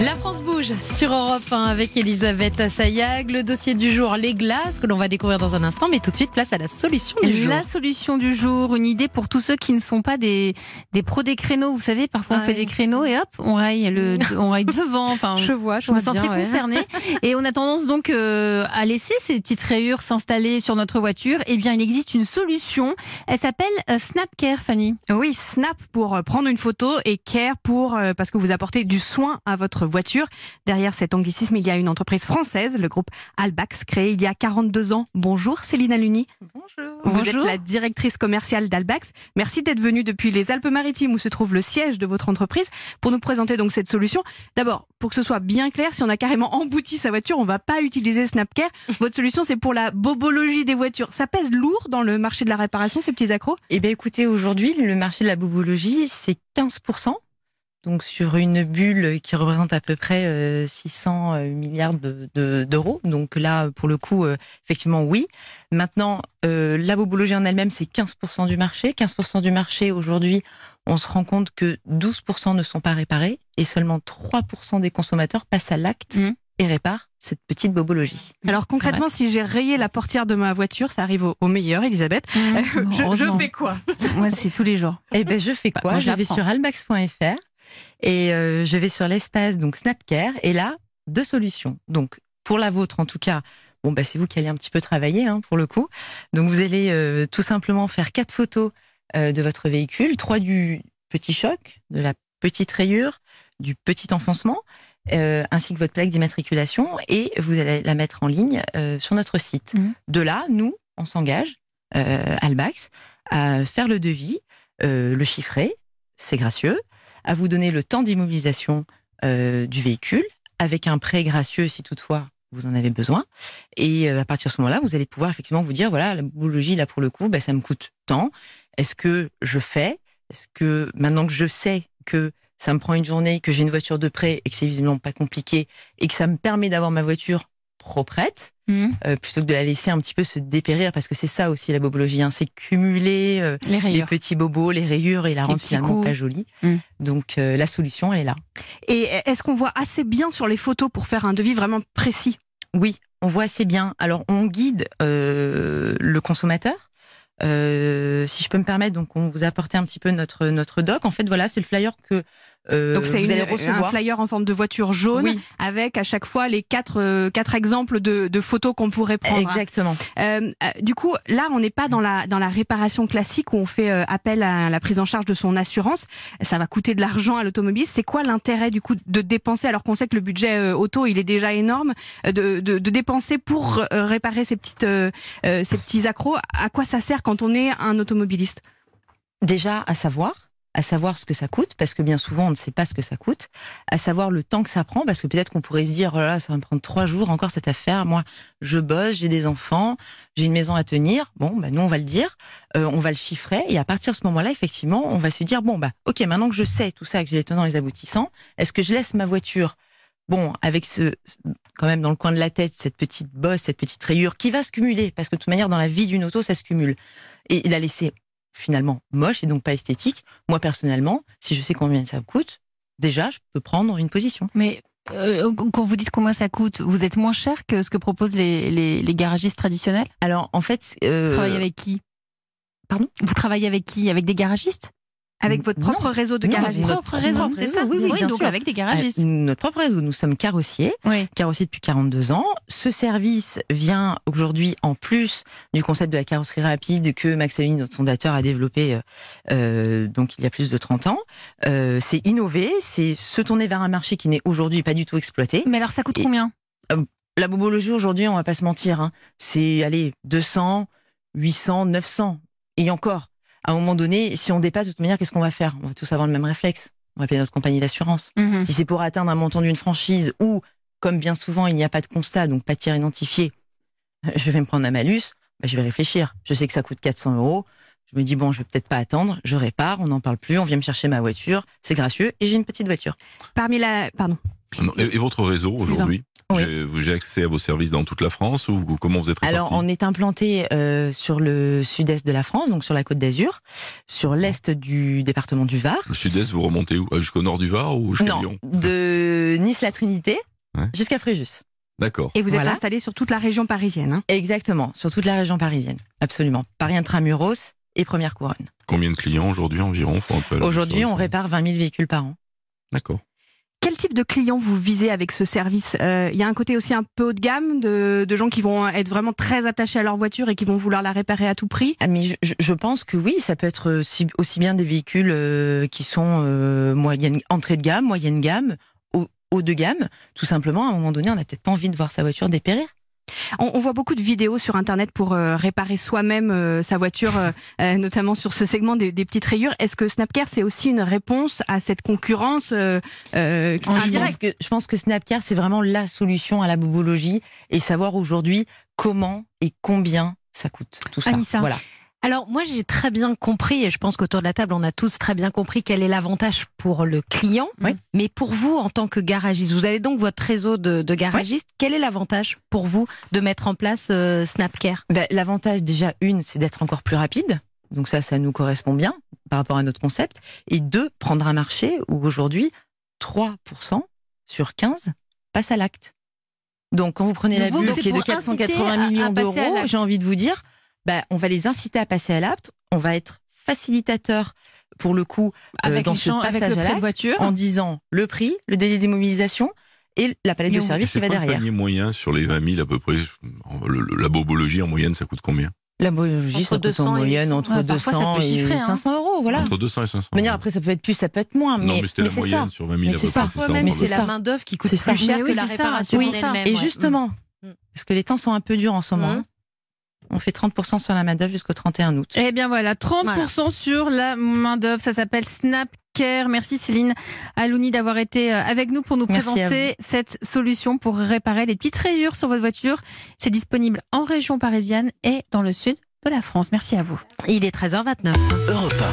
La France bouge sur Europe 1 avec Elisabeth Assayag. Le dossier du jour, les glaces, que l'on va découvrir dans un instant. Mais tout de suite, place à la solution du jour. La solution du jour, une idée pour tous ceux qui ne sont pas des, des pros des créneaux. Vous savez, parfois on Ah fait oui. des créneaux et hop, on raille, le, on raille devant. Enfin, Je vois, je, je me sens bien, très ouais. concernée. Et on a tendance donc euh, à laisser ces petites rayures s'installer sur notre voiture. Eh bien, il existe une solution. Elle s'appelle euh, Snapcare, Fanny. Oui, Snap pour euh, prendre une photo et Care pour euh, parce que vous apportez du soin à votre voiture. Derrière cet anglicisme, il y a une entreprise française, le groupe Albax, créé il y a 42 ans. Bonjour Céline Aluni. Bonjour. Vous Bonjour. êtes la directrice commerciale d'Albax. Merci d'être venue depuis les Alpes-Maritimes où se trouve le siège de votre entreprise pour nous présenter donc cette solution. D'abord, pour que ce soit bien clair, si on a carrément embouti sa voiture, on va pas utiliser Snapcare. Votre solution, c'est pour la bobologie des voitures. Ça pèse lourd dans le marché de la réparation, ces petits accros? Eh bien, écoutez, aujourd'hui, le marché de la bobologie, c'est 15%. Donc, sur une bulle qui représente à peu près euh, 600 euh, milliards de- de- d'euros. Donc là, pour le coup, euh, effectivement, oui. Maintenant, euh, la bobologie en elle-même, c'est 15% du marché. 15% du marché, aujourd'hui, on se rend compte que 12% ne sont pas réparés et seulement 3% des consommateurs passent à l'acte Mhm. et réparent cette petite bobologie. Alors concrètement, si j'ai rayé la portière de ma voiture, ça arrive au, au meilleur, Elisabeth. Euh, je, fais quoi? Moi, c'est tous les jours. Eh ben, je fais Bah, quoi? je vais sur albax.fr et euh, je vais sur l'espace donc Snapcare et là deux solutions. Donc pour la vôtre en tout cas, bon bah c'est vous qui allez un petit peu travailler hein, pour le coup. Donc vous allez euh, tout simplement faire quatre photos euh, de votre véhicule, trois du petit choc, de la petite rayure, du petit enfoncement. euh, ainsi que votre plaque d'immatriculation et vous allez la mettre en ligne euh, sur notre site. Mhm. De là, nous, on s'engage, euh, Albax, à faire le devis, le chiffrer, c'est gracieux, à vous donner le temps d'immobilisation euh, du véhicule, avec un prêt gracieux si toutefois vous en avez besoin. Et euh, à partir de ce moment-là, vous allez pouvoir effectivement vous dire, voilà, la biologie, là, pour le coup, bah, ça me coûte tant. Est-ce que je fais? Est-ce que maintenant que je sais que ça me prend une journée, que j'ai une voiture de prêt et que c'est visiblement pas compliqué et que ça me permet d'avoir ma voiture pro-prête, Mhm. euh, plutôt que de la laisser un petit peu se dépérir, parce que c'est ça aussi la bobologie, hein, c'est cumuler euh, Les petits bobos, les rayures et la rendre finalement coups. pas jolie. Mm. Donc euh, la solution, elle est là. Et est-ce qu'on voit assez bien sur les photos pour faire un devis vraiment précis? Oui, on voit assez bien. Alors on guide le consommateur. Si je peux me permettre, donc on vous a apporté un petit peu notre notre doc. En fait, voilà, c'est le flyer que euh, Donc c'est vous une- allez un flyer en forme de voiture jaune Oui. avec à chaque fois les quatre euh, quatre exemples de, de photos qu'on pourrait prendre. Exactement. Euh, euh, du coup, là, on n'est pas dans la dans la réparation classique où on fait appel à la prise en charge de son assurance. Ça va coûter de l'argent à l'automobile. C'est quoi l'intérêt du coup de dépenser alors qu'on sait que le budget auto il est déjà énorme de, de, de dépenser pour réparer ces petites euh, ces petits accros? À quoi ça sert quand on est un automobiliste? Déjà à savoir, à savoir ce que ça coûte, parce que bien souvent on ne sait pas ce que ça coûte, à savoir le temps que ça prend, parce que peut-être qu'on pourrait se dire, oh là, ça va me prendre trois jours encore cette affaire. Moi, je bosse, j'ai des enfants, j'ai une maison à tenir. Bon, bah nous on va le dire, euh, on va le chiffrer, et à partir de ce moment-là, effectivement, on va se dire, bon bah, ok, maintenant que je sais tout ça, que j'ai les tenants et les aboutissants, est-ce que je laisse ma voiture? Bon, avec ce, quand même dans le coin de la tête, cette petite bosse, cette petite rayure qui va se cumuler, parce que de toute manière, dans la vie d'une auto, ça se cumule. Et la laisser finalement moche et donc pas esthétique. Moi, personnellement, si je sais combien ça me coûte, déjà, je peux prendre une position. Mais euh, quand vous dites combien ça coûte, vous êtes moins cher que ce que proposent les, les, les garagistes traditionnels? Alors, en fait, Vous euh, travaillez avec qui? Pardon? Vous travaillez avec qui? Avec des garagistes? Avec votre Non. propre réseau de Non, garagistes notre propre réseau, c'est ça oui, oui, bien donc sûr. avec des euh, garagistes. notre propre réseau, nous sommes carrossiers, Oui. carrossiers depuis 42 ans. Ce service vient aujourd'hui en plus du concept de la carrosserie rapide que Max Aluni, notre fondateur, a développé euh, euh, donc il y a plus de 30 ans. Euh, c'est innover, c'est se tourner vers un marché qui n'est aujourd'hui pas du tout exploité. Mais alors ça coûte Et- combien? La bobologie aujourd'hui, on va pas se mentir, hein, c'est allez 200, 800, 900 et encore. À un moment donné, si on dépasse de toute manière, qu'est-ce qu'on va faire? On va tous avoir le même réflexe. On va appeler notre compagnie d'assurance. Mhm. Si c'est pour atteindre un montant d'une franchise ou, comme bien souvent, il n'y a pas de constat, donc pas de tir identifié, euh, je vais me prendre un malus, bah, je vais réfléchir. Je sais que ça coûte 400 euros. Je me dis, bon, je vais peut-être pas attendre, je répare, on n'en parle plus, on vient me chercher ma voiture, c'est gracieux, et j'ai une petite voiture. Parmi la pardon. Non, Et, et votre réseau aujourd'hui? Oui. J'ai- accès à vos services dans toute la France ou comment vous êtes répartis Alors, on est implanté euh, sur le sud-est de la France, donc sur la côte d'Azur, sur l'est du département du Var. Le sud-est, vous remontez où? Euh, Jusqu'au nord du Var ou jusqu'à Non, Lyon? de Nice-la-Trinité Ouais. jusqu'à Fréjus. D'accord. Et vous êtes Voilà. installé sur toute la région parisienne. hein? Exactement, sur toute la région parisienne. Absolument. Paris Intramuros et Première Couronne. Combien de clients aujourd'hui environ? Aujourd'hui, on répare 20 000 véhicules par an. D'accord. Quel type de clients vous visez avec ce service? Euh, Il y a un côté aussi un peu haut de gamme, de, gens qui vont être vraiment très attachés à leur voiture et qui vont vouloir la réparer à tout prix? Ah, mais je, pense que oui, ça peut être aussi, bien des véhicules euh, qui sont euh, moyenne, entrée de gamme, moyenne gamme, haut de gamme. Tout simplement, à un moment donné, on n'a peut-être pas envie de voir sa voiture dépérir. On, on voit beaucoup de vidéos sur Internet pour euh, réparer soi-même euh, sa voiture, euh, euh, notamment sur ce segment des, des petites rayures. Est-ce que Snapcare, c'est aussi une réponse à cette concurrence euh, euh, Je pense, que, je pense que Snapcare, c'est vraiment la solution à la bobologie et savoir aujourd'hui comment et combien ça coûte. Tout ça. Anissa. Voilà. Alors moi j'ai très bien compris et je pense qu'autour de la table on a tous très bien compris quel est l'avantage pour le client. Oui. Mais pour vous en tant que garagiste, vous avez donc votre réseau de, de garagistes. Quel est l'avantage pour vous de mettre en place euh, Snapcare? Ben, L'avantage, déjà, une, c'est d'être encore plus rapide. Donc ça, ça nous correspond bien par rapport à notre concept. Et deux, prendre un marché où aujourd'hui, 3% sur 15 passe à l'acte. Donc quand vous prenez la bulle qui est de pour inciter 480 à- à millions d'euros, j'ai envie de vous dire, ben, on va les inciter à passer à l'acte. On va être facilitateur pour le coup euh, Avec, dans les ce champs- avec passage le à de l'acte voiture. en disant le prix, le délai d'immobilisation et la palette Et de services qui va quoi le derrière. panier moyen sur les 20 000 à peu près? En- le- le- La bobologie en moyenne, ça coûte combien? La biologie, Entre ça coûte 200 en et moyenne 800. entre Ouais, parfois, ça 200 peut chiffrer, et hein. 500 euros, voilà. Entre 200 et 500. De manière, après, ça peut être plus, ça peut être moins, mais, non, mais c'était la c'est moyenne ça. sur 20 000 Mais à c'est peu ça. près. c'est même la main d'œuvre qui coûte C'est plus ça. cher Mais que oui, la c'est ça. réparation Oui. Et ouais. justement, Mm. parce que les temps sont un peu durs en ce moment, Mm. hein. On fait 30% sur la main-d'œuvre jusqu'au 31 août. Eh bien voilà, 30% sur la main-d'œuvre. Ça s'appelle Snapcare. Merci Céline Alouni d'avoir été euh, avec nous pour nous Merci présenter cette solution pour réparer les petites rayures sur votre voiture. C'est disponible en région parisienne et dans le sud de la France. Merci à vous. Il est 13h29. Europe 1.